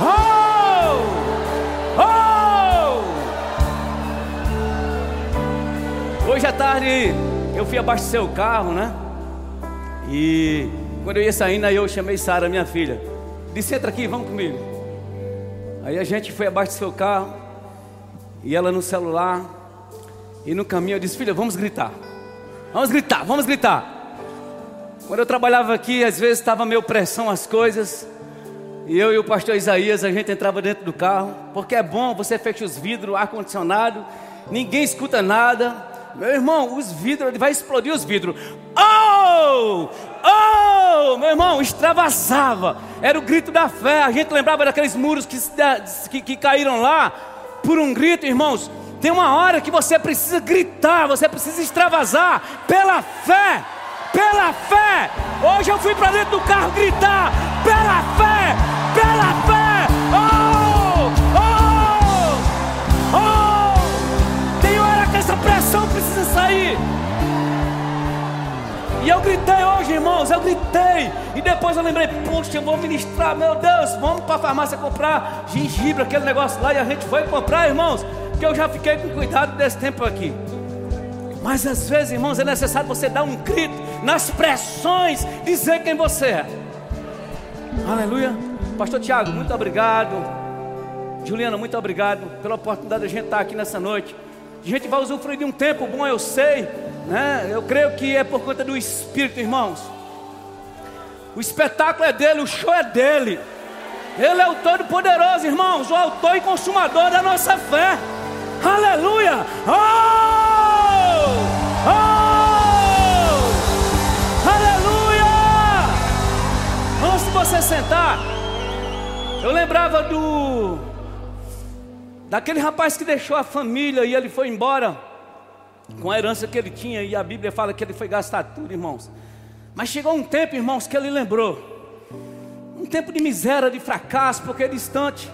Oh! Oh! Hoje à tarde eu fui abastecer o carro, né? E quando eu ia saindo, aí eu chamei Sara, minha filha. Disse: entra aqui, vamos comigo. Aí a gente foi abastecer o carro. E ela no celular. E no caminho eu disse: filha, vamos gritar. Vamos gritar, vamos gritar. Quando eu trabalhava aqui, às vezes estava meio pressão as coisas. E eu e o pastor Isaías, a gente entrava dentro do carro, porque é bom, você fecha os vidros, ar-condicionado, ninguém escuta nada. Meu irmão, os vidros, ele vai explodir os vidros. Oh! Oh! Meu irmão, extravasava. Era o grito da fé. A gente lembrava daqueles muros que, que, que caíram lá por um grito, irmãos. Tem uma hora que você precisa gritar, você precisa extravasar pela fé pela fé. Hoje eu fui para dentro do carro gritar: pela fé, pela fé. Oh, oh, oh. Tem hora que essa pressão precisa sair. E eu gritei hoje, irmãos, eu gritei. E depois eu lembrei, poxa, eu vou ministrar, meu Deus, vamos para a farmácia comprar gengibre, aquele negócio lá. E a gente foi comprar, irmãos, que eu já fiquei com cuidado desse tempo aqui. Mas às vezes, irmãos, é necessário você dar um grito nas pressões, dizer quem você é. Aleluia. Pastor Tiago, muito obrigado. Juliana, muito obrigado pela oportunidade de a gente estar aqui nessa noite. A gente vai usufruir de um tempo bom, eu sei. Né? Eu creio que é por conta do Espírito, irmãos. O espetáculo é dele, o show é dele. Ele é o Todo-Poderoso, irmãos, o autor e consumador da nossa fé. Aleluia! Oh! Você sentar, eu lembrava do daquele rapaz que deixou a família e ele foi embora com a herança que ele tinha e a Bíblia fala que ele foi gastar tudo, irmãos. Mas chegou um tempo, irmãos, que ele lembrou. Um tempo de miséria, de fracasso, porque é distante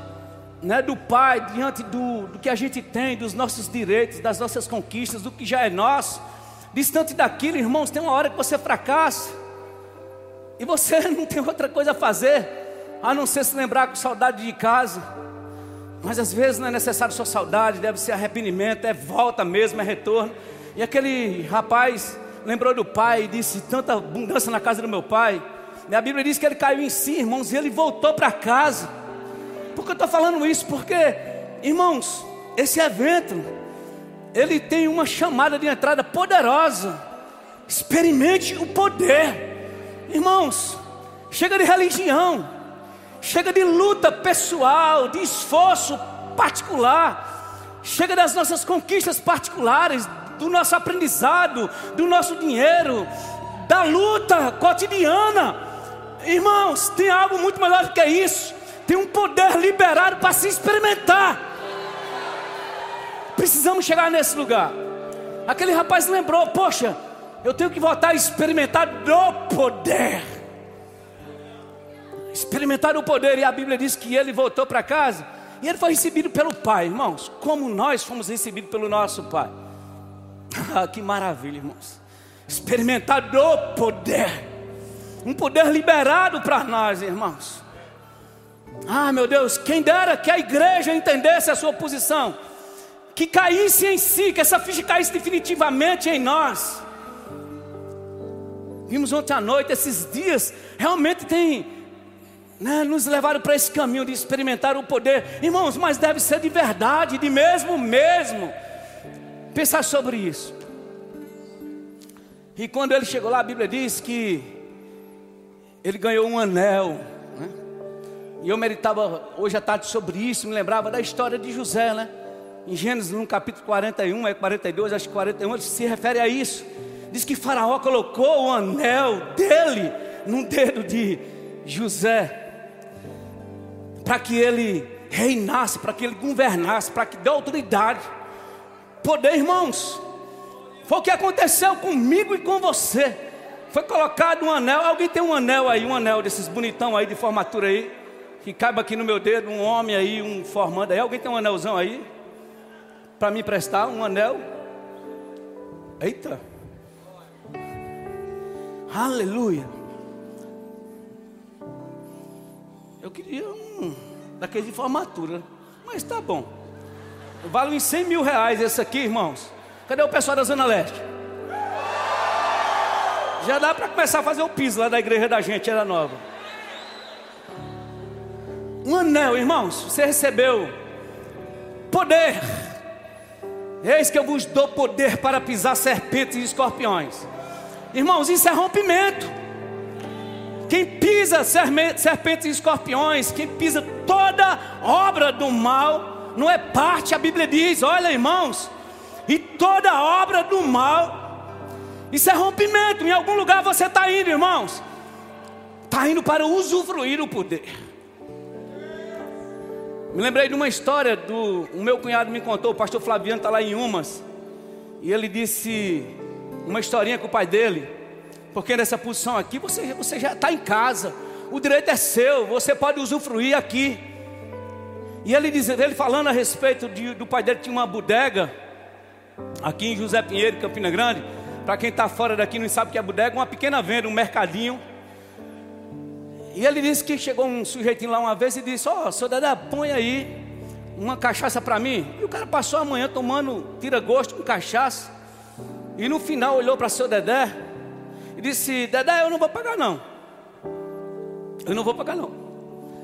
né, do Pai, diante do, do que a gente tem, dos nossos direitos, das nossas conquistas, do que já é nosso. Distante daquilo, irmãos, tem uma hora que você fracassa. E você não tem outra coisa a fazer, a não ser se lembrar com saudade de casa. Mas às vezes não é necessário só saudade, deve ser arrependimento, é volta mesmo, é retorno. E aquele rapaz lembrou do pai e disse: tanta abundância na casa do meu pai. E a Bíblia diz que ele caiu em si, irmãos, e ele voltou para casa. Por que eu estou falando isso? Porque, irmãos, esse evento ele tem uma chamada de entrada poderosa. Experimente o poder. Irmãos, chega de religião, chega de luta pessoal, de esforço particular, chega das nossas conquistas particulares, do nosso aprendizado, do nosso dinheiro, da luta cotidiana. Irmãos, tem algo muito melhor do que isso. Tem um poder liberado para se experimentar. Precisamos chegar nesse lugar. Aquele rapaz lembrou: Poxa, eu tenho que voltar a experimentar do poder. Experimentar o poder, e a Bíblia diz que ele voltou para casa e ele foi recebido pelo Pai, irmãos. Como nós fomos recebidos pelo nosso Pai. Ah, que maravilha, irmãos. Experimentar do poder. Um poder liberado para nós, irmãos. Ah, meu Deus, quem dera que a igreja entendesse a sua posição que caísse em si, que essa ficha caísse definitivamente em nós. Vimos ontem à noite, esses dias realmente tem né, nos levaram para esse caminho de experimentar o poder, irmãos, mas deve ser de verdade, de mesmo mesmo. Pensar sobre isso. E quando ele chegou lá, a Bíblia diz que ele ganhou um anel. Né? E eu meditava hoje à tarde sobre isso, me lembrava da história de José, né? em Gênesis, no capítulo 41, é 42, acho que 41, ele se refere a isso. Diz que Faraó colocou o anel dele no dedo de José, para que ele reinasse, para que ele governasse, para que dê autoridade, poder, irmãos. Foi o que aconteceu comigo e com você. Foi colocado um anel. Alguém tem um anel aí, um anel desses bonitão aí de formatura aí, que caiba aqui no meu dedo, um homem aí, um formando aí. Alguém tem um anelzão aí? para me prestar um anel. Eita! Aleluia! Eu queria um. daquele de formatura. Mas tá bom. Vale uns 100 mil reais esse aqui, irmãos. Cadê o pessoal da Zona Leste? Já dá para começar a fazer o piso lá da igreja da gente, era nova. Um anel, irmãos, você recebeu poder. Eis que eu vos dou poder para pisar serpentes e escorpiões. Irmãos, isso é rompimento. Quem pisa serpentes e escorpiões, quem pisa toda obra do mal, não é parte, a Bíblia diz, olha irmãos, e toda obra do mal, isso é rompimento. Em algum lugar você está indo, irmãos, está indo para usufruir o poder. Me lembrei de uma história do o meu cunhado me contou, o pastor Flaviano está lá em Umas, e ele disse uma historinha com o pai dele, porque nessa posição aqui você, você já está em casa, o direito é seu, você pode usufruir aqui. E ele dizendo, ele falando a respeito de, do pai dele tinha uma bodega aqui em José Pinheiro, Campina Grande. Para quem está fora daqui não sabe o que é bodega, uma pequena venda, um mercadinho. E ele disse que chegou um sujeitinho lá uma vez e disse: Ó, oh, seu Dedé, põe aí uma cachaça para mim. E o cara passou a manhã tomando tira-gosto com cachaça. E no final olhou para seu Dedé e disse: Dedé, eu não vou pagar não. Eu não vou pagar não.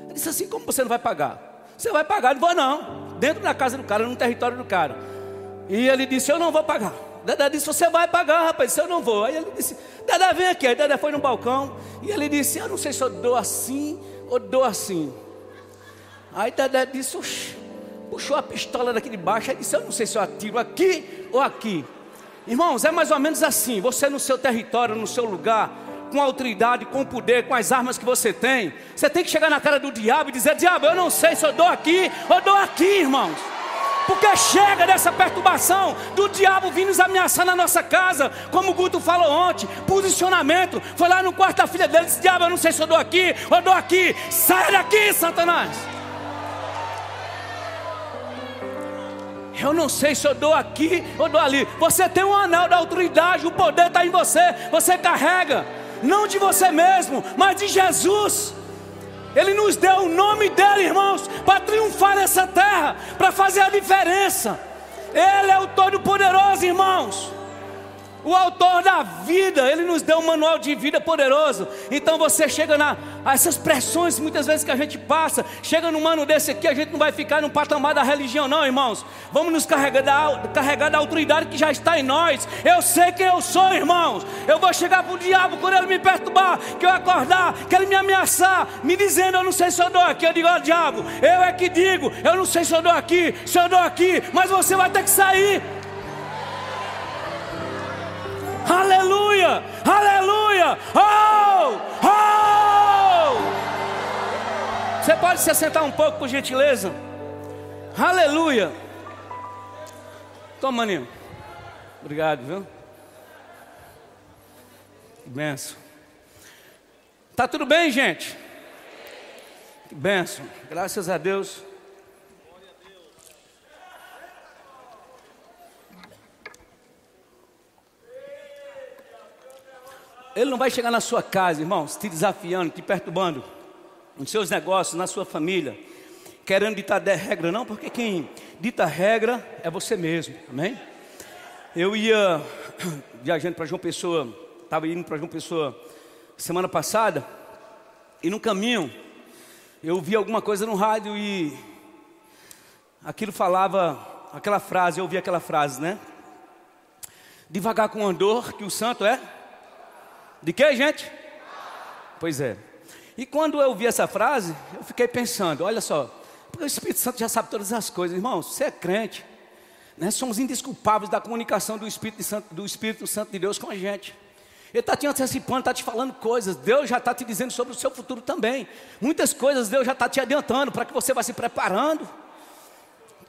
Ele disse assim: Como você não vai pagar? Você vai pagar? Não vou não. Dentro da casa do cara, no território do cara. E ele disse: Eu não vou pagar. Dedé disse: Você vai pagar, rapaz. Disse, eu não vou. Aí ele disse: Dedé, vem aqui. Aí Dedé foi no balcão. E ele disse: Eu não sei se eu dou assim ou dou assim. Aí Dedé disse. Puxou a pistola daqui de baixo. Aí disse: Eu não sei se eu atiro aqui ou aqui. Irmãos, é mais ou menos assim. Você no seu território, no seu lugar, com autoridade, com poder, com as armas que você tem. Você tem que chegar na cara do diabo e dizer: Diabo, eu não sei se eu dou aqui ou dou aqui, irmãos. Porque chega dessa perturbação do diabo vir nos ameaçar na nossa casa, como o Guto falou ontem. Posicionamento. Foi lá no quarto da filha dele Diabo, eu não sei se eu dou aqui ou dou aqui. Sai daqui, Satanás. Eu não sei se eu dou aqui ou dou ali. Você tem um anel da autoridade, o poder está em você. Você carrega, não de você mesmo, mas de Jesus. Ele nos deu o nome dele, irmãos, para triunfar nessa terra, para fazer a diferença. Ele é o Todo-Poderoso, irmãos o autor da vida, ele nos deu um manual de vida poderoso. Então você chega na essas pressões muitas vezes que a gente passa, chega num ano desse aqui, a gente não vai ficar no patamar da religião, não, irmãos. Vamos nos carregar da, carregar da autoridade que já está em nós. Eu sei quem eu sou, irmãos. Eu vou chegar para o diabo quando ele me perturbar, que eu acordar, que ele me ameaçar, me dizendo, eu não sei se eu dou aqui. Eu digo, oh, diabo, eu é que digo, eu não sei se eu dou aqui, se eu dou aqui, mas você vai ter que sair. Aleluia! Aleluia! Oh! Oh! Você pode se assentar um pouco, por gentileza? Aleluia! Toma, maninho. Obrigado, viu? Benção. Tá tudo bem, gente? Que benção. Graças a Deus. Ele não vai chegar na sua casa, irmãos, te desafiando, te perturbando, nos seus negócios, na sua família, querendo ditar regra, não, porque quem dita regra é você mesmo, amém? Eu ia viajando para João Pessoa, estava indo para João Pessoa semana passada, e no caminho eu vi alguma coisa no rádio e aquilo falava, aquela frase, eu ouvi aquela frase, né? Devagar com andor, que o santo é de que, gente? Pois é. E quando eu vi essa frase, eu fiquei pensando: olha só, porque o Espírito Santo já sabe todas as coisas, irmãos. Você é crente, né? somos indesculpáveis da comunicação do Espírito, Santo, do Espírito Santo de Deus com a gente. Ele está te antecipando, está te falando coisas. Deus já está te dizendo sobre o seu futuro também. Muitas coisas Deus já está te adiantando para que você vá se preparando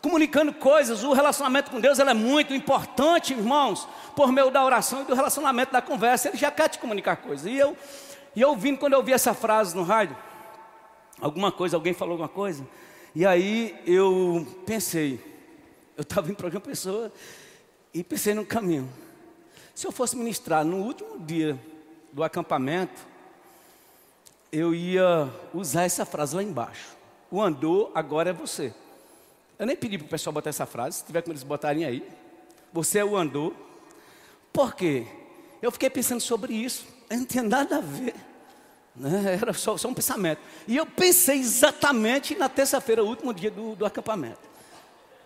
comunicando coisas. O relacionamento com Deus é muito importante, irmãos, por meio da oração e do relacionamento da conversa. Ele já quer te comunicar coisas. E eu, e eu ouvindo, quando eu ouvi essa frase no rádio, alguma coisa, alguém falou alguma coisa, e aí eu pensei, eu estava para uma pessoa e pensei no caminho. Se eu fosse ministrar no último dia do acampamento, eu ia usar essa frase lá embaixo. O andor agora é você. Eu nem pedi para o pessoal botar essa frase, se tiver como eles botarem aí. Você é o andor. Por quê? Eu fiquei pensando sobre isso. Não tinha nada a ver. Né? Era só, só, um pensamento. E eu pensei exatamente na terça-feira, o último dia do, do acampamento.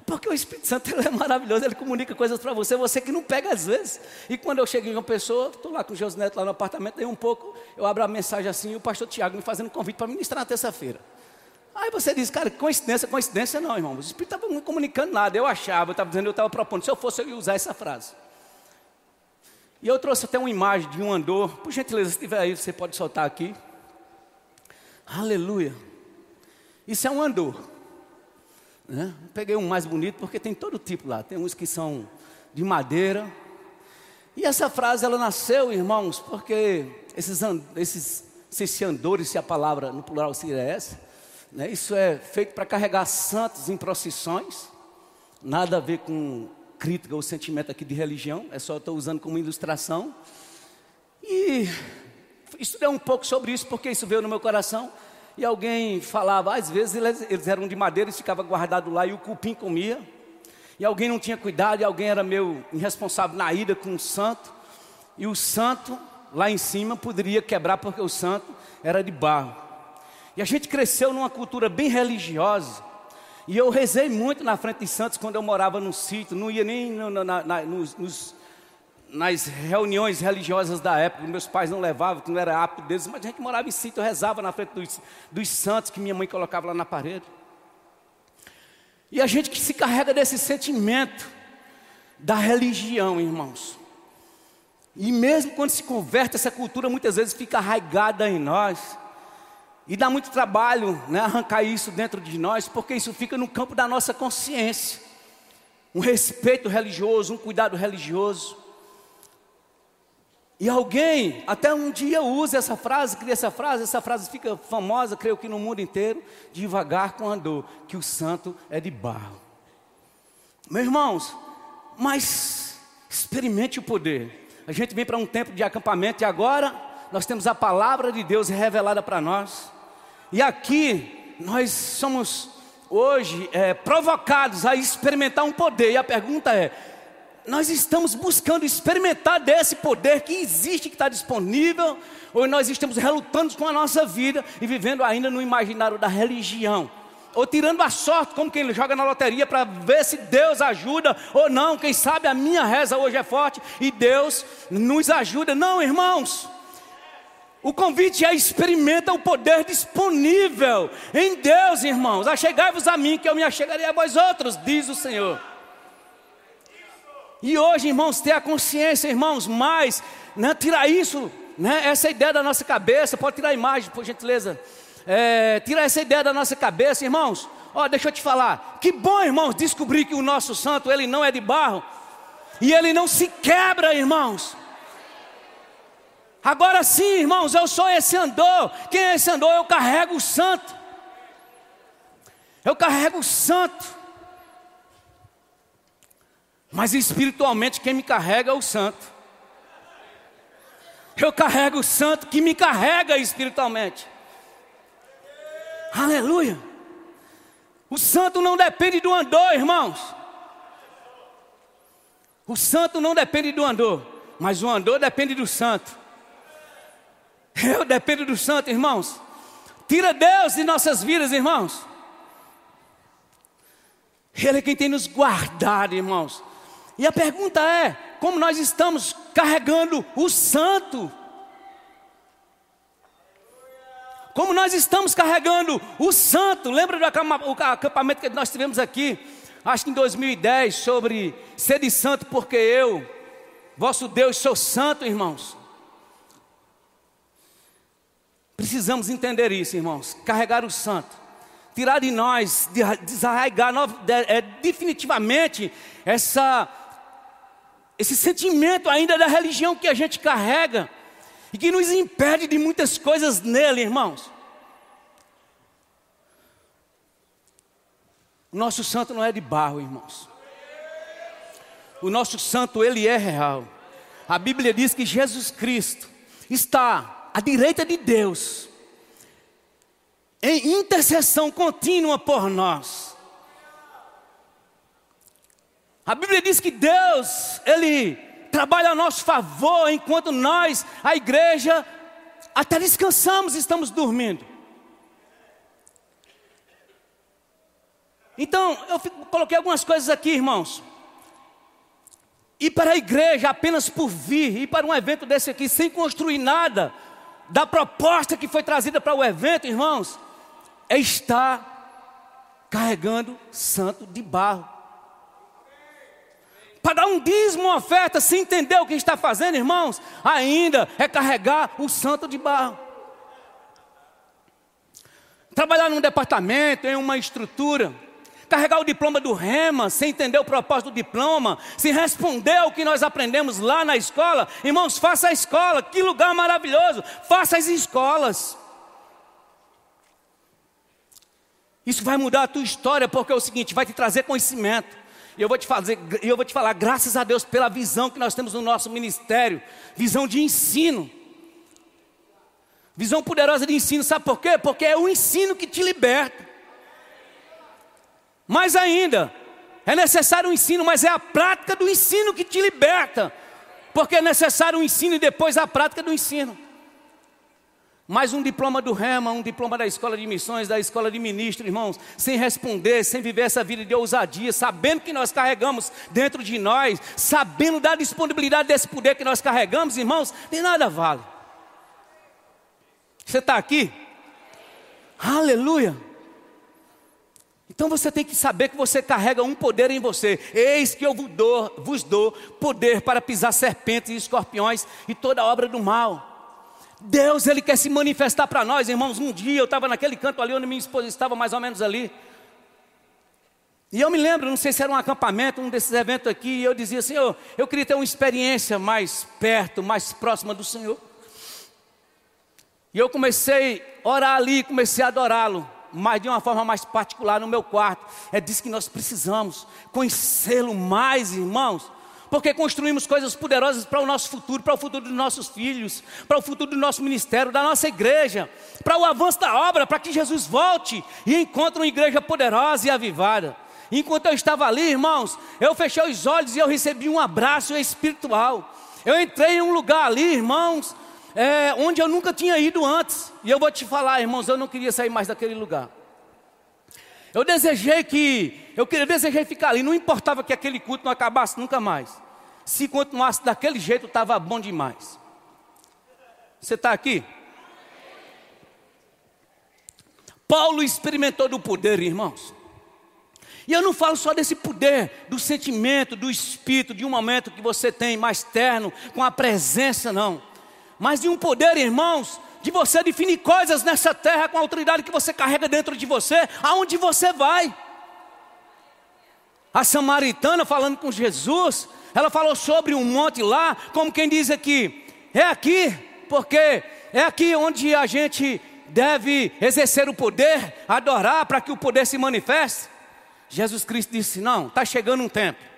Porque o Espírito Santo é maravilhoso, ele comunica coisas para você, você que não pega às vezes. E quando eu chego em uma pessoa, estou lá com o José Neto lá no apartamento, daí um pouco, eu abro a mensagem assim, e o pastor Tiago me fazendo um convite para ministrar na terça-feira. Aí você diz, cara, coincidência, coincidência não, irmão. O Espírito estava não comunicando nada, eu achava, eu estava dizendo, eu estava propondo, se eu fosse, eu ia usar essa frase. E eu trouxe até uma imagem de um andor, por gentileza, se tiver aí, você pode soltar aqui. Aleluia. Isso é um andor. Né? Peguei um mais bonito porque tem todo tipo lá. Tem uns que são de madeira. E essa frase ela nasceu, irmãos, porque esses, esses, esses andores, se a palavra no plural seria essa, né? isso é feito para carregar santos em procissões. Nada a ver com crítica ou sentimento aqui de religião, é só estou usando como ilustração. E estudei um pouco sobre isso, porque isso veio no meu coração. E alguém falava, às vezes eles, eles eram de madeira e ficava guardado lá e o cupim comia. E alguém não tinha cuidado, e alguém era meio irresponsável na ida com o santo. E o santo, lá em cima, poderia quebrar porque o santo era de barro. E a gente cresceu numa cultura bem religiosa. E eu rezei muito na frente de santos quando eu morava no sítio. Não ia nem no, na, na, nos, nos nas reuniões religiosas da época, meus pais não levavam, que não era apto deles, mas a gente morava em sítio, eu rezava na frente dos, dos santos que minha mãe colocava lá na parede. E a gente que se carrega desse sentimento da religião, irmãos. E mesmo quando se converte, essa cultura muitas vezes fica arraigada em nós. E dá muito trabalho né, arrancar isso dentro de nós, porque isso fica no campo da nossa consciência. Um respeito religioso, um cuidado religioso. E alguém até um dia usa essa frase, cria essa frase, essa frase fica famosa, creio que no mundo inteiro, devagar com andor, que o santo é de barro. Meus irmãos, mas experimente o poder. A gente vem para um tempo de acampamento e agora nós temos a palavra de Deus revelada para nós. E aqui nós somos hoje é, provocados a experimentar um poder. E a pergunta é: nós estamos buscando experimentar desse poder que existe, que está disponível, ou nós estamos relutando com a nossa vida e vivendo ainda no imaginário da religião, ou tirando a sorte, como quem joga na loteria, para ver se Deus ajuda ou não. Quem sabe a minha reza hoje é forte e Deus nos ajuda. Não, irmãos. O convite é experimenta o poder disponível em Deus, irmãos. Achegai-vos a mim, que eu me achegarei a vós outros, diz o Senhor. E hoje, irmãos, ter a consciência, irmãos, mais, né, tirar isso, né, essa ideia da nossa cabeça, pode tirar a imagem, por gentileza. É, tirar essa ideia da nossa cabeça, irmãos. Ó, deixa eu te falar. Que bom, irmãos, descobrir que o nosso santo, ele não é de barro. E ele não se quebra, irmãos. Agora sim, irmãos, eu sou esse andor. Quem é esse andor? Eu carrego o santo. Eu carrego o santo. Mas espiritualmente quem me carrega é o santo. Eu carrego o santo que me carrega espiritualmente. Aleluia. O santo não depende do andor, irmãos. O santo não depende do andor, mas o andor depende do santo. Eu dependo do santo, irmãos. Tira Deus de nossas vidas, irmãos. Ele é quem tem nos guardado, irmãos. E a pergunta é: como nós estamos carregando o santo? Como nós estamos carregando o santo? Lembra do acampamento que nós tivemos aqui, acho que em 2010, sobre ser de santo, porque eu, vosso Deus, sou santo, irmãos. Precisamos entender isso, irmãos. Carregar o santo, tirar de nós, desarraigar é, definitivamente essa esse sentimento ainda da religião que a gente carrega e que nos impede de muitas coisas nele, irmãos. O nosso santo não é de barro, irmãos. O nosso santo, ele é real. A Bíblia diz que Jesus Cristo está à direita de Deus, em intercessão contínua por nós. A Bíblia diz que Deus, Ele trabalha a nosso favor enquanto nós, a igreja, até descansamos estamos dormindo. Então, eu coloquei algumas coisas aqui, irmãos. Ir para a igreja apenas por vir, ir para um evento desse aqui sem construir nada da proposta que foi trazida para o evento, irmãos, é estar carregando santo de barro. Para dar um dízimo, uma oferta, sem entender o que está fazendo, irmãos, ainda é carregar o santo de barro. Trabalhar num departamento, em uma estrutura, carregar o diploma do rema, sem entender o propósito do diploma, sem responder ao que nós aprendemos lá na escola. Irmãos, faça a escola, que lugar maravilhoso, faça as escolas. Isso vai mudar a tua história, porque é o seguinte, vai te trazer conhecimento. E eu vou te fazer, eu vou te falar, graças a Deus pela visão que nós temos no nosso ministério, visão de ensino. Visão poderosa de ensino, sabe por quê? Porque é o ensino que te liberta. Mais ainda, é necessário o ensino, mas é a prática do ensino que te liberta. Porque é necessário o ensino e depois a prática do ensino. Mais um diploma do REMA, um diploma da escola de missões, da escola de ministro, irmãos, sem responder, sem viver essa vida de ousadia, sabendo que nós carregamos dentro de nós, sabendo da disponibilidade desse poder que nós carregamos, irmãos, nem nada vale. Você está aqui? Aleluia. Então você tem que saber que você carrega um poder em você. Eis que eu vos dou, vos dou poder para pisar serpentes e escorpiões e toda obra do mal. Deus, Ele quer se manifestar para nós, irmãos. Um dia eu estava naquele canto ali onde minha esposa estava, mais ou menos ali. E eu me lembro, não sei se era um acampamento, um desses eventos aqui, e eu dizia, Senhor, eu queria ter uma experiência mais perto, mais próxima do Senhor. E eu comecei a orar ali, comecei a adorá-lo mas de uma forma mais particular no meu quarto. É disso que nós precisamos, conhecê-lo mais, irmãos. Porque construímos coisas poderosas para o nosso futuro, para o futuro dos nossos filhos, para o futuro do nosso ministério, da nossa igreja, para o avanço da obra, para que Jesus volte e encontre uma igreja poderosa e avivada. Enquanto eu estava ali, irmãos, eu fechei os olhos e eu recebi um abraço espiritual. Eu entrei em um lugar ali, irmãos, é, onde eu nunca tinha ido antes. E eu vou te falar, irmãos, eu não queria sair mais daquele lugar. Eu desejei que, eu queria, desejei ficar ali, não importava que aquele culto não acabasse nunca mais. Se continuasse daquele jeito, estava bom demais. Você está aqui? Paulo experimentou do poder, irmãos. E eu não falo só desse poder, do sentimento, do espírito, de um momento que você tem mais terno, com a presença, não mas de um poder, irmãos, de você definir coisas nessa terra com a autoridade que você carrega dentro de você, aonde você vai. A samaritana falando com Jesus, ela falou sobre um monte lá, como quem diz aqui, é aqui, porque é aqui onde a gente deve exercer o poder, adorar para que o poder se manifeste. Jesus Cristo disse: Não, está chegando um tempo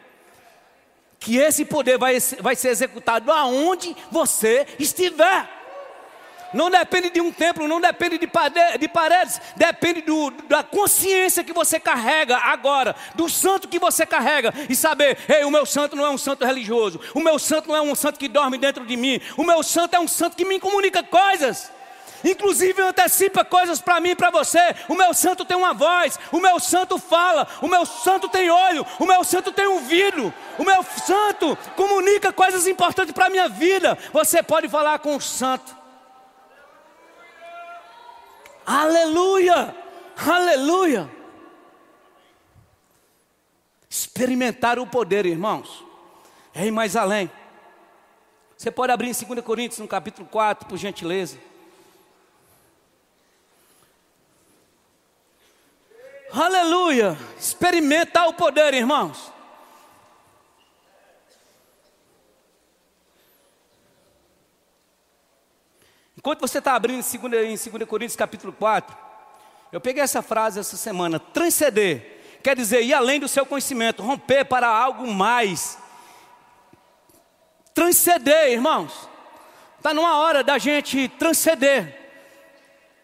que esse poder vai, vai ser executado aonde você estiver. Não depende de um templo, não depende de, de paredes, depende do, da consciência que você carrega agora, do santo que você carrega, e saber: ei, o meu santo não é um santo religioso, o meu santo não é um santo que dorme dentro de mim, o meu santo é um santo que me comunica coisas inclusive antecipa coisas para mim e para você. O meu santo tem uma voz, o meu santo fala, o meu santo tem olho, o meu santo tem ouvido, o meu santo comunica coisas importantes para a minha vida. Você pode falar com o santo. Aleluia! Aleluia! Experimentar o poder, irmãos, é ir mais além. Você pode abrir em 2 Coríntios, no capítulo 4, por gentileza. Aleluia! Experimentar o poder, irmãos. Enquanto você está abrindo em 2, em 2 Coríntios capítulo 4, eu peguei essa frase essa semana, transcender, quer dizer, ir além do seu conhecimento, romper para algo mais. Transcender, irmãos. Está numa hora da gente transcender.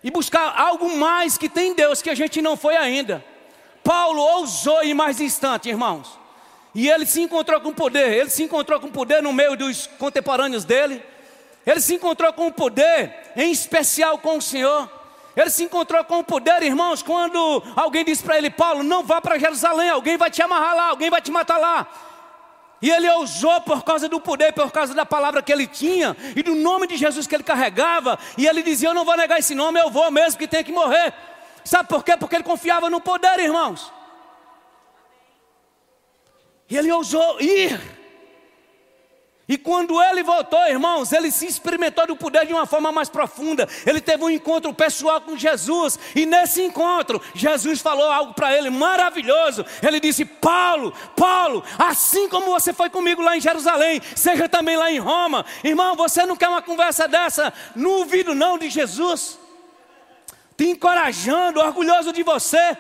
E buscar algo mais que tem em Deus que a gente não foi ainda. Paulo ousou ir mais distante, irmãos. E ele se encontrou com poder, ele se encontrou com poder no meio dos contemporâneos dele. Ele se encontrou com o poder, em especial com o Senhor. Ele se encontrou com o poder, irmãos, quando alguém disse para ele: Paulo, não vá para Jerusalém, alguém vai te amarrar lá, alguém vai te matar lá. E ele ousou por causa do poder, por causa da palavra que ele tinha e do nome de Jesus que ele carregava. E ele dizia: Eu não vou negar esse nome, eu vou mesmo que tenha que morrer. Sabe por quê? Porque ele confiava no poder, irmãos. E ele ousou ir. E quando ele voltou, irmãos, ele se experimentou do poder de uma forma mais profunda. Ele teve um encontro pessoal com Jesus. E nesse encontro, Jesus falou algo para ele maravilhoso. Ele disse: Paulo, Paulo, assim como você foi comigo lá em Jerusalém, seja também lá em Roma. Irmão, você não quer uma conversa dessa no ouvido não de Jesus? Te encorajando, orgulhoso de você.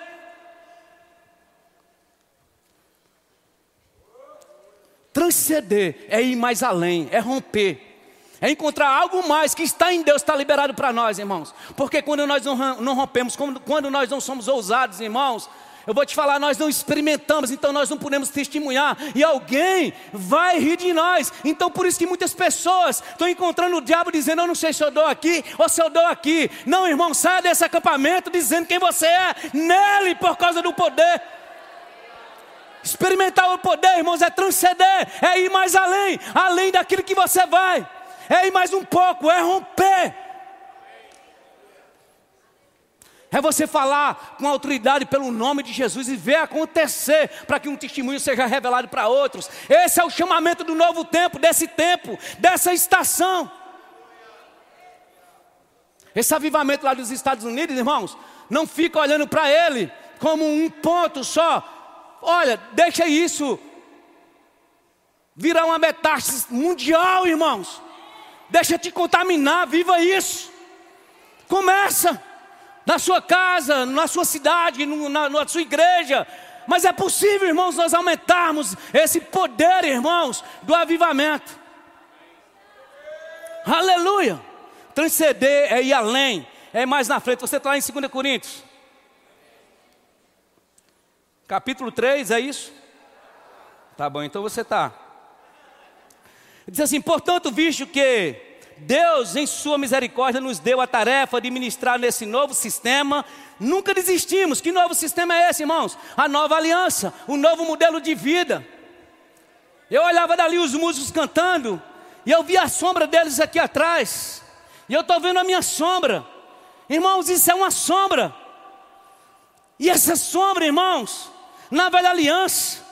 Transcender é ir mais além, é romper. É encontrar algo mais que está em Deus, está liberado para nós, irmãos. Porque quando nós não rompemos, quando nós não somos ousados, irmãos, eu vou te falar, nós não experimentamos, então nós não podemos testemunhar. E alguém vai rir de nós. Então por isso que muitas pessoas estão encontrando o diabo dizendo, eu não sei se eu dou aqui ou se eu dou aqui. Não, irmão, saia desse acampamento dizendo quem você é, nele por causa do poder. Experimentar o poder, irmãos, é transcender, é ir mais além, além daquilo que você vai, é ir mais um pouco, é romper. É você falar com autoridade pelo nome de Jesus e ver acontecer para que um testemunho seja revelado para outros. Esse é o chamamento do novo tempo, desse tempo, dessa estação. Esse avivamento lá dos Estados Unidos, irmãos, não fica olhando para ele como um ponto só, Olha, deixa isso virar uma metástase mundial, irmãos. Deixa te contaminar, viva isso. Começa na sua casa, na sua cidade, na, na sua igreja. Mas é possível, irmãos, nós aumentarmos esse poder, irmãos, do avivamento. Aleluia! Transcender é ir além, é mais na frente. Você está lá em 2 Coríntios capítulo 3, é isso? Tá bom, então você está. Diz assim: portanto, visto que Deus, em Sua misericórdia, nos deu a tarefa de ministrar nesse novo sistema, nunca desistimos. Que novo sistema é esse, irmãos? A nova aliança, o novo modelo de vida. Eu olhava dali os músicos cantando, e eu vi a sombra deles aqui atrás, e eu estou vendo a minha sombra. Irmãos, isso é uma sombra. E essa sombra, irmãos, na velha aliança,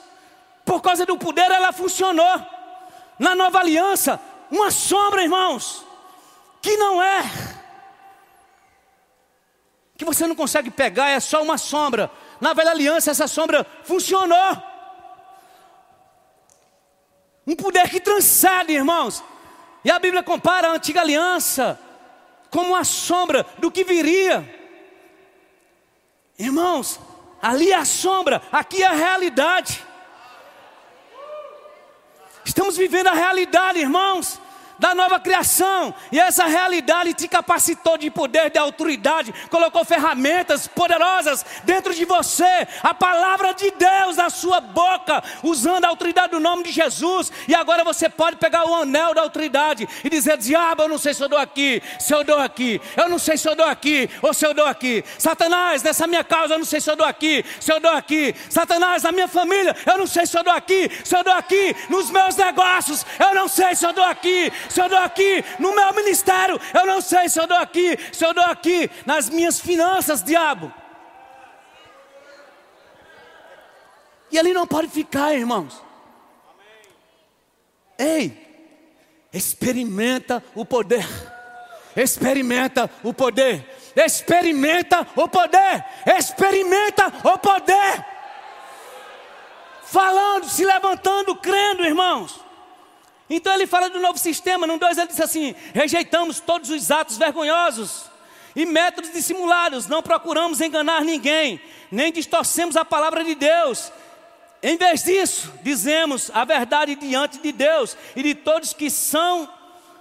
por causa do poder, ela funcionou. Na nova aliança, uma sombra, irmãos, que não é, que você não consegue pegar, é só uma sombra. Na velha aliança, essa sombra funcionou. Um poder que transcende, irmãos. E a Bíblia compara a antiga aliança como uma sombra do que viria. Irmãos, Ali é a sombra, aqui é a realidade. Estamos vivendo a realidade, irmãos da nova criação, e essa realidade te capacitou de poder, de autoridade, colocou ferramentas poderosas dentro de você, a palavra de Deus na sua boca, usando a autoridade do nome de Jesus, e agora você pode pegar o anel da autoridade e dizer: Diabo, eu não sei se eu dou aqui, se eu dou aqui, eu não sei se eu dou aqui ou se eu dou aqui, Satanás, nessa minha causa, eu não sei se eu dou aqui, se eu dou aqui, Satanás, na minha família, eu não sei se eu dou aqui, se eu dou aqui, nos meus negócios, eu não sei se eu dou aqui, se eu dou aqui no meu ministério, eu não sei se eu dou aqui, se eu dou aqui nas minhas finanças, diabo. E ali não pode ficar, irmãos. Ei, experimenta o poder. Experimenta o poder. Experimenta o poder. Experimenta o poder. Falando, se levantando, crendo, irmãos. Então ele fala do novo sistema, no 2 ele diz assim: rejeitamos todos os atos vergonhosos e métodos dissimulados, não procuramos enganar ninguém, nem distorcemos a palavra de Deus. Em vez disso, dizemos a verdade diante de Deus e de todos que são,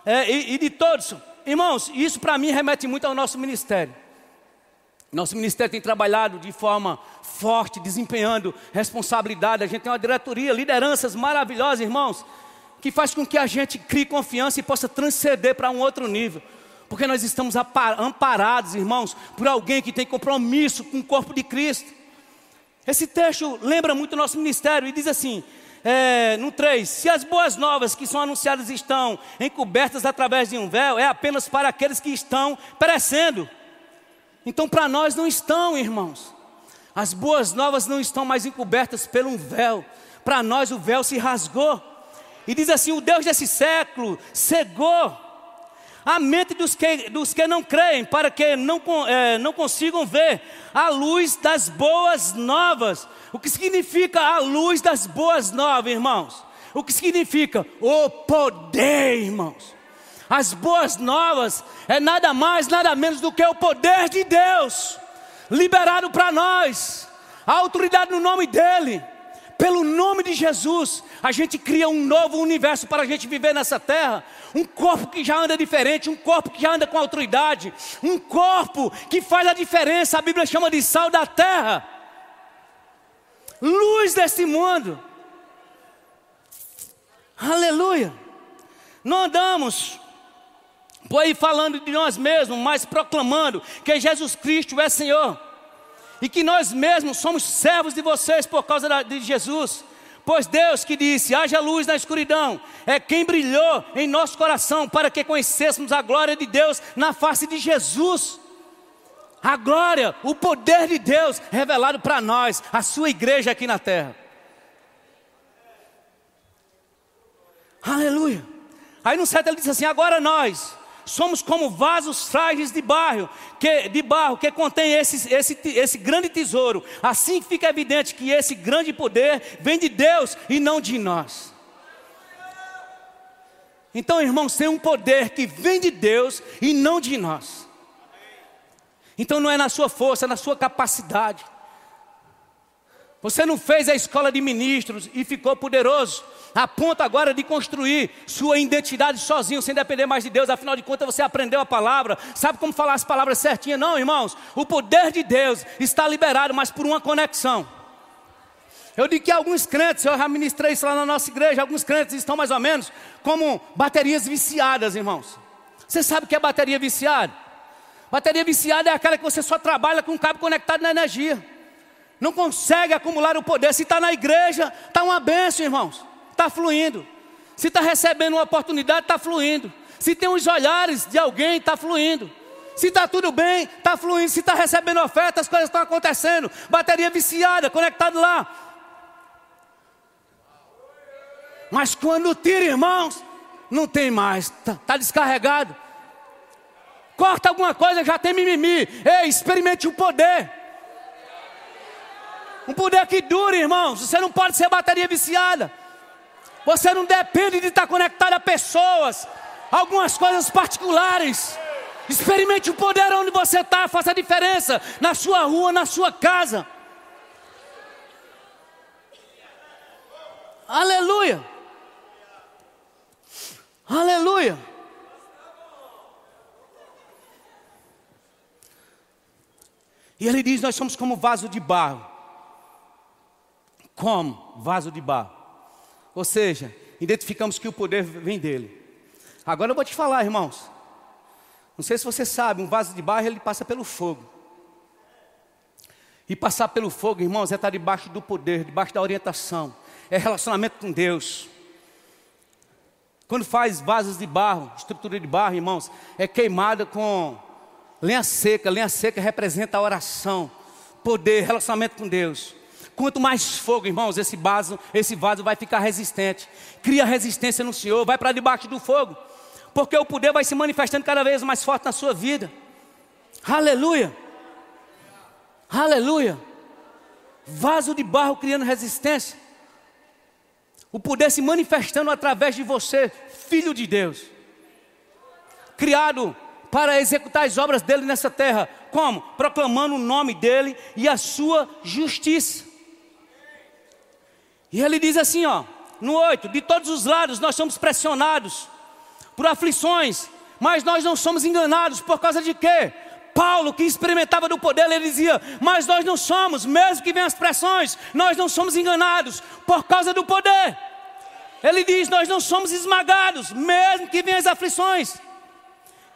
é, e, e de todos. Irmãos, isso para mim remete muito ao nosso ministério. Nosso ministério tem trabalhado de forma forte, desempenhando responsabilidade. A gente tem uma diretoria, lideranças maravilhosas, irmãos, que faz com que a gente crie confiança e possa transcender para um outro nível. Porque nós estamos amparados, irmãos, por alguém que tem compromisso com o corpo de Cristo. Esse texto lembra muito o nosso ministério e diz assim: é, no 3: Se as boas novas que são anunciadas estão encobertas através de um véu, é apenas para aqueles que estão perecendo. Então, para nós não estão, irmãos. As boas novas não estão mais encobertas pelo um véu. Para nós o véu se rasgou. E diz assim: o Deus desse século cegou a mente dos que, dos que não creem, para que não, é, não consigam ver a luz das boas novas. O que significa a luz das boas novas, irmãos? O que significa o poder, irmãos? As boas novas é nada mais, nada menos do que o poder de Deus liberado para nós, a autoridade no nome dEle, pelo nome de Jesus, a gente cria um novo universo para a gente viver nessa terra. Um corpo que já anda diferente, um corpo que já anda com autoridade, um corpo que faz a diferença. A Bíblia chama de sal da terra, luz desse mundo. Aleluia. Não andamos por aí falando de nós mesmos, mas proclamando que Jesus Cristo é Senhor. E que nós mesmos somos servos de vocês por causa de Jesus. Pois Deus que disse: haja luz na escuridão, é quem brilhou em nosso coração para que conhecêssemos a glória de Deus na face de Jesus. A glória, o poder de Deus revelado para nós, a sua igreja aqui na terra. Aleluia. Aí no 7 ele diz assim: agora nós somos como vasos frágeis de barro, que, de barro, que contém esse, esse, esse grande tesouro. Assim fica evidente que esse grande poder vem de Deus e não de nós. Então, irmãos, tem um poder que vem de Deus e não de nós. Então não é na sua força, é na sua capacidade. Você não fez a escola de ministros e ficou poderoso a ponto agora de construir sua identidade sozinho, sem depender mais de Deus. Afinal de contas, você aprendeu a palavra, sabe como falar as palavras certinhas? Não, irmãos, o poder de Deus está liberado, mas por uma conexão. Eu digo que alguns crentes, eu já ministrei isso lá na nossa igreja, alguns crentes estão mais ou menos como baterias viciadas, irmãos. Você sabe o que é bateria viciada? Bateria viciada é aquela que você só trabalha com um cabo conectado na energia. Não consegue acumular o poder. Se está na igreja, está uma benção, irmãos está fluindo. Se está recebendo uma oportunidade, está fluindo. Se tem os olhares de alguém, está fluindo. Se está tudo bem, está fluindo. Se está recebendo oferta, as coisas estão acontecendo. Bateria viciada, conectado lá. Mas quando tira, irmãos, não tem mais, está tá descarregado. Corta alguma coisa, já tem mimimi. Ei, experimente o poder. Um poder que dure, irmãos. Você não pode ser bateria viciada. Você não depende de estar conectado a pessoas, algumas coisas particulares. Experimente o poder onde você está, faça a diferença na sua rua, na sua casa. Aleluia. Aleluia. E ele diz: Nós somos como vaso de barro. Como vaso de barro. Ou seja, identificamos que o poder vem dele. Agora eu vou te falar, irmãos. Não sei se você sabe, um vaso de barro ele passa pelo fogo. E passar pelo fogo, irmãos, é estar debaixo do poder, debaixo da orientação. É relacionamento com Deus. Quando faz vasos de barro, estrutura de barro, irmãos, é queimada com lenha seca. Lenha seca representa a oração, poder, relacionamento com Deus. Quanto mais fogo, irmãos, esse vaso, esse vaso vai ficar resistente. Cria resistência no Senhor, vai para debaixo do fogo. Porque o poder vai se manifestando cada vez mais forte na sua vida. Aleluia. Aleluia. Vaso de barro criando resistência. O poder se manifestando através de você, filho de Deus. Criado para executar as obras dele nessa terra. Como? Proclamando o nome dele e a sua justiça. E ele diz assim, ó, no 8: De todos os lados nós somos pressionados por aflições, mas nós não somos enganados por causa de quê? Paulo, que experimentava do poder, ele dizia: Mas nós não somos, mesmo que venham as pressões, nós não somos enganados por causa do poder. Ele diz: Nós não somos esmagados, mesmo que venham as aflições.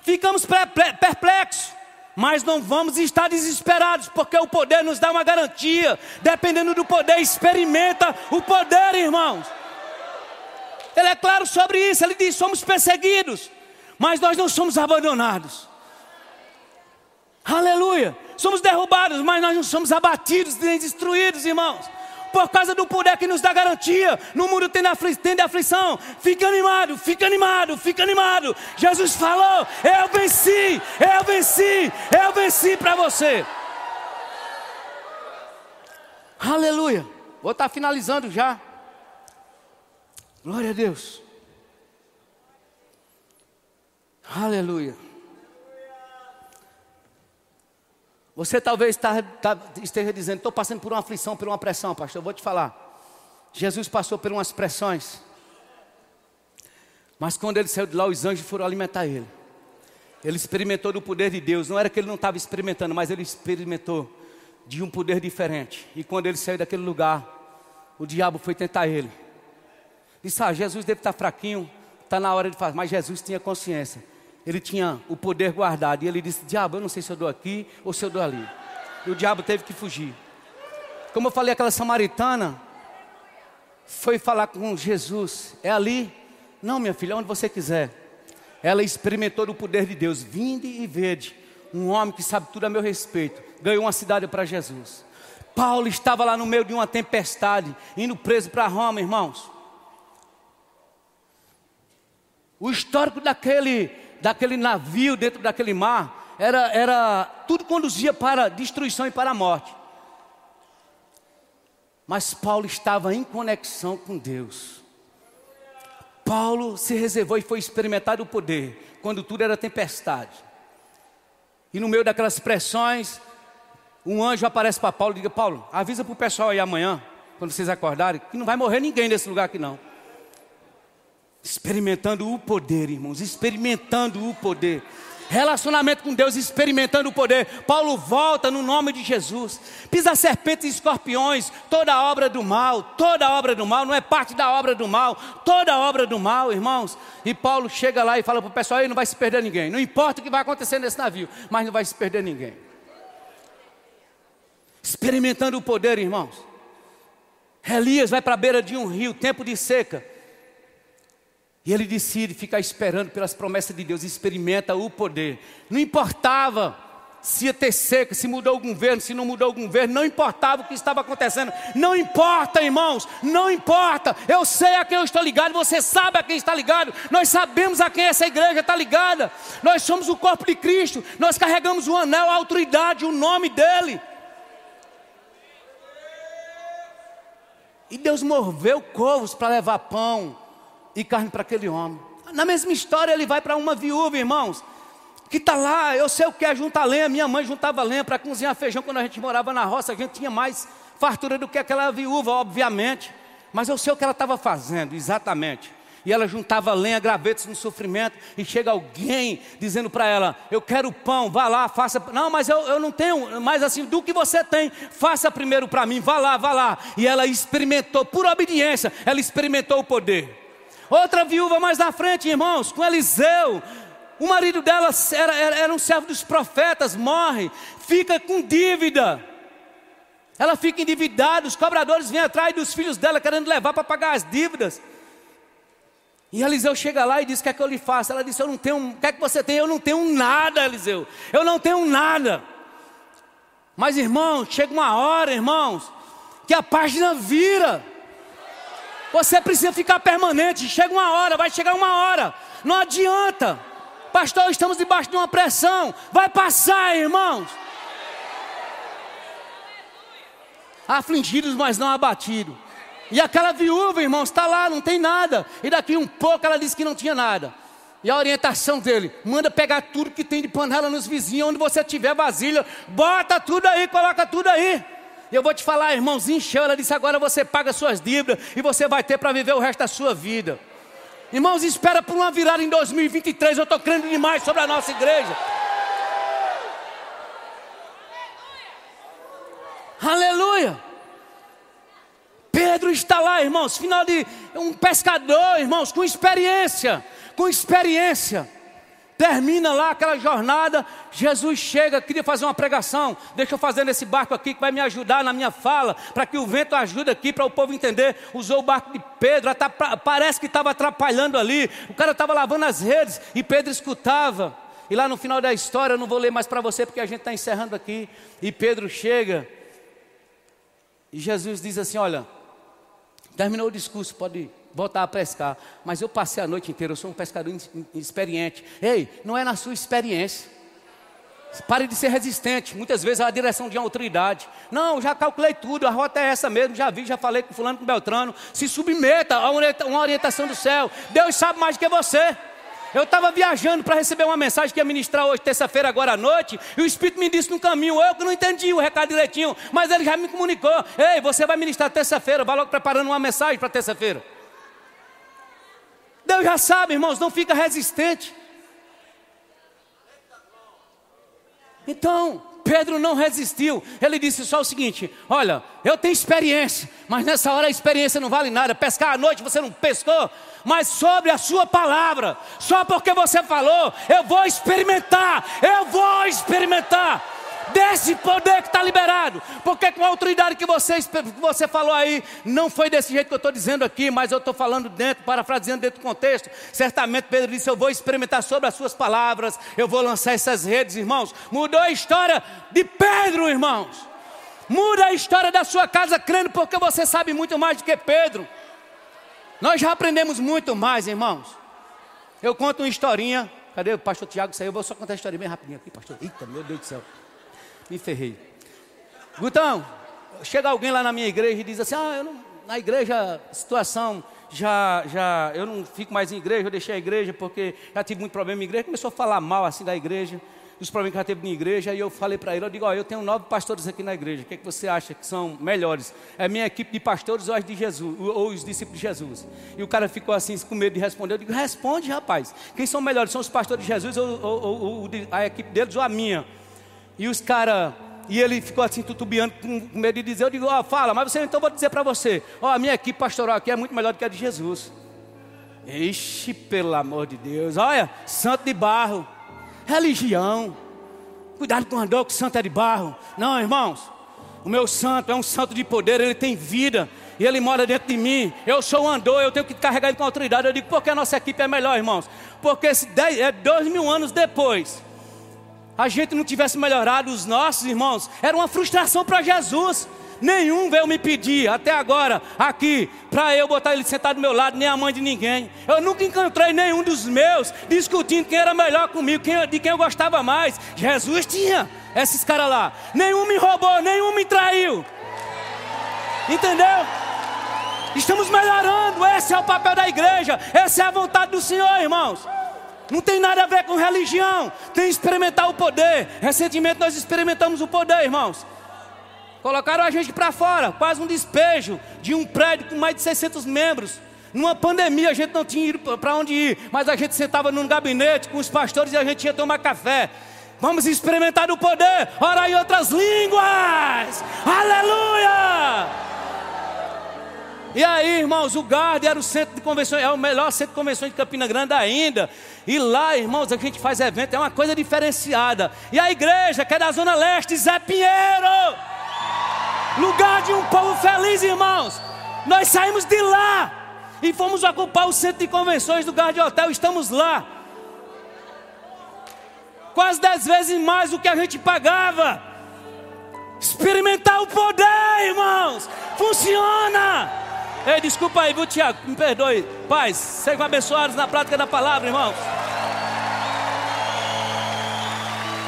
Ficamos perplexos, mas não vamos estar desesperados, porque o poder nos dá uma garantia. Dependendo do poder, experimenta o poder, irmãos. Ele é claro sobre isso, ele diz: somos perseguidos, mas nós não somos abandonados. Aleluia! Somos derrubados, mas nós não somos abatidos nem destruídos, irmãos. Por causa do poder que nos dá garantia. No mundo tem, afli aflição. Fica animado, fica animado, fica animado. Jesus falou: Eu venci, eu venci, eu venci para você. Aleluia. Vou estar finalizando já. Glória a Deus. Aleluia. Você talvez tá, tá, esteja dizendo, estou passando por uma aflição, por uma pressão, pastor. Eu vou te falar. Jesus passou por umas pressões. Mas quando ele saiu de lá, os anjos foram alimentar ele. Ele experimentou do poder de Deus. Não era que ele não estava experimentando, mas ele experimentou de um poder diferente. E quando ele saiu daquele lugar, o diabo foi tentar ele. Disse: Ah, Jesus deve estar fraquinho, está na hora de fazer. Mas Jesus tinha consciência. Ele tinha o poder guardado. E ele disse: Diabo, eu não sei se eu dou aqui ou se eu dou ali. E o diabo teve que fugir. Como eu falei, aquela samaritana foi falar com Jesus: É ali? Não, minha filha, onde você quiser. Ela experimentou o poder de Deus. Vinde e vede. Um homem que sabe tudo a meu respeito. Ganhou uma cidade para Jesus. Paulo estava lá no meio de uma tempestade, indo preso para Roma, irmãos. O histórico daquele, daquele navio dentro daquele mar era, era tudo conduzia para destruição e para a morte. Mas Paulo estava em conexão com Deus. Paulo se reservou e foi experimentar o poder quando tudo era tempestade. E no meio daquelas pressões, um anjo aparece para Paulo e diz: Paulo, avisa para o pessoal aí amanhã, quando vocês acordarem, que não vai morrer ninguém nesse lugar aqui não. Experimentando o poder, irmãos, experimentando o poder. Relacionamento com Deus, experimentando o poder. Paulo volta no nome de Jesus. Pisa serpentes e escorpiões, toda obra do mal, toda obra do mal, não é parte da obra do mal, toda obra do mal, irmãos. E Paulo chega lá e fala para o pessoal: aí não vai se perder ninguém. Não importa o que vai acontecer nesse navio, mas não vai se perder ninguém. Experimentando o poder, irmãos. Elias vai para a beira de um rio, tempo de seca. E ele decide ficar esperando pelas promessas de Deus, experimenta o poder. Não importava se ia ter seca, se mudou o governo, se não mudou o governo, não importava o que estava acontecendo. Não importa, irmãos, não importa. Eu sei a quem eu estou ligado, você sabe a quem está ligado. Nós sabemos a quem essa igreja está ligada. Nós somos o corpo de Cristo, nós carregamos o anel, a autoridade, o nome dele. E Deus moveu covos para levar pão e carne para aquele homem. Na mesma história, ele vai para uma viúva, irmãos, que está lá. Eu sei o que é juntar lenha. Minha mãe juntava lenha para cozinhar feijão quando a gente morava na roça. A gente tinha mais fartura do que aquela viúva, obviamente. Mas eu sei o que ela estava fazendo, exatamente. E ela juntava lenha, gravetos no sofrimento. E chega alguém dizendo para ela: Eu quero pão, vá lá, faça. Não, mas eu, eu não tenho. Mas assim, do que você tem, faça primeiro para mim, vá lá, vá lá. E ela experimentou, por obediência, ela experimentou o poder. Outra viúva mais na frente, irmãos, com Eliseu. O marido dela era, era, era um servo dos profetas, morre, fica com dívida. Ela fica endividada, os cobradores vêm atrás dos filhos dela querendo levar para pagar as dívidas. E Eliseu chega lá e diz: O que é que eu lhe faço? Ela disse: Eu não tenho, o que é que você tem? Eu não tenho nada, Eliseu. Eu não tenho nada. Mas irmãos, chega uma hora, irmãos, que a página vira. Você precisa ficar permanente. Chega uma hora, vai chegar uma hora. Não adianta. Pastor, estamos debaixo de uma pressão. Vai passar, irmãos. Afligidos, mas não abatidos. E aquela viúva, irmãos, está lá, não tem nada. E daqui um pouco ela disse que não tinha nada. E a orientação dele, manda pegar tudo que tem de panela nos vizinhos, onde você tiver vasilha, bota tudo aí, coloca tudo aí. E eu vou te falar, irmãozinho, encheu. Ela disse: agora você paga suas dívidas e você vai ter para viver o resto da sua vida. Irmãos, espera por uma virada em 2023. Eu estou crendo demais sobre a nossa igreja. Aleluia. Pedro está lá, irmãos, final de um pescador, irmãos, com experiência, com experiência. Termina lá aquela jornada, Jesus chega, queria fazer uma pregação. Deixa eu fazer nesse barco aqui que vai me ajudar na minha fala, para que o vento ajude aqui, para o povo entender. Usou o barco de Pedro, parece que estava atrapalhando ali. O cara estava lavando as redes e Pedro escutava. E lá no final da história, eu não vou ler mais para você porque a gente está encerrando aqui. E Pedro chega e Jesus diz assim: Olha, terminou o discurso, pode ir voltar a pescar. Mas eu passei a noite inteira, eu sou um pescador experiente. Ei, não é na sua experiência. Pare de ser resistente. Muitas vezes é a direção de uma autoridade. Não, já calculei tudo, a rota é essa mesmo, já vi, já falei com fulano, com Beltrano. Se submeta a uma orientação do céu. Deus sabe mais do que você. Eu estava viajando para receber uma mensagem que ia ministrar hoje, terça-feira, agora à noite, e o Espírito me disse no caminho, eu que não entendi o recado direitinho, mas ele já me comunicou. Ei, você vai ministrar terça-feira, vai logo preparando uma mensagem para terça-feira. Deus já sabe, irmãos, não fica resistente. Então, Pedro não resistiu. Ele disse só o seguinte: Olha, eu tenho experiência, mas nessa hora a experiência não vale nada. Pescar à noite você não pescou, mas sobre a sua palavra, só porque você falou, eu vou experimentar, eu vou experimentar desse poder que está liberado. Porque com a autoridade que você, que você falou aí, não foi desse jeito que eu estou dizendo aqui, mas eu estou falando dentro, parafraseando dentro do contexto. Certamente Pedro disse: Eu vou experimentar sobre as suas palavras, eu vou lançar essas redes, irmãos. Mudou a história de Pedro, irmãos. Muda a história da sua casa crendo, porque você sabe muito mais do que Pedro. Nós já aprendemos muito mais, irmãos. Eu conto uma historinha. Cadê o pastor Tiago? Saiu. Eu vou só contar a história bem rapidinho aqui, pastor. Eita, meu Deus do céu me ferrei. Gutão, chega alguém lá na minha igreja e diz assim: Ah, não, na igreja, situação, já, já, eu não fico mais em igreja, eu deixei a igreja porque já tive muito problema em igreja. Começou a falar mal assim da igreja, dos problemas que já teve na igreja. E eu falei para ele: Eu digo, ó, eu tenho nove pastores aqui na igreja, o que, é que você acha que são melhores? É minha equipe de pastores ou de Jesus, ou os discípulos de Jesus? E o cara ficou assim, com medo de responder. Eu digo: Responde, rapaz, quem são melhores? São os pastores de Jesus ou, ou, ou a equipe deles ou a minha? E os caras, e ele ficou assim tutubiando com medo de dizer, eu digo, ó, oh, fala, mas você então vou dizer para você, ó, oh, a minha equipe pastoral aqui é muito melhor do que a de Jesus. Ixi, pelo amor de Deus, olha, santo de barro, religião, cuidado com o andor que santo é de barro. Não, irmãos, o meu santo é um santo de poder, ele tem vida, e ele mora dentro de mim. Eu sou um andor, eu tenho que carregar ele com autoridade. Eu digo, por que a nossa equipe é melhor, irmãos? Porque se dez, é dois mil anos depois, a gente não tivesse melhorado os nossos irmãos, era uma frustração para Jesus. Nenhum veio me pedir até agora aqui para eu botar ele sentado do meu lado, nem a mãe de ninguém. Eu nunca encontrei nenhum dos meus discutindo quem era melhor comigo, quem, de quem eu gostava mais. Jesus tinha esses caras lá. Nenhum me roubou, nenhum me traiu. Entendeu? Estamos melhorando. Esse é o papel da igreja. Essa é a vontade do Senhor, irmãos. Não tem nada a ver com religião, tem experimentar o poder. Recentemente nós experimentamos o poder, irmãos. Colocaram a gente para fora, quase um despejo de um prédio com mais de 600 membros. Numa pandemia a gente não tinha ido para onde ir, mas a gente sentava num gabinete com os pastores e a gente ia tomar café. Vamos experimentar o poder, orar em outras línguas. Aleluia! E aí, irmãos, o GARD era o centro de convenções, é o melhor centro de convenções de Campina Grande ainda. E lá, irmãos, a gente faz evento, é uma coisa diferenciada. E a igreja, que é da Zona Leste, Zé Pinheiro, lugar de um povo feliz, irmãos. Nós saímos de lá e fomos ocupar o centro de convenções do GARD Hotel, estamos lá. Quase dez vezes mais do que a gente pagava. Experimentar o poder, irmãos. Funciona. Ei, desculpa aí, viu, Tiago? Me perdoe. Paz, sejam abençoados na prática da palavra, irmãos.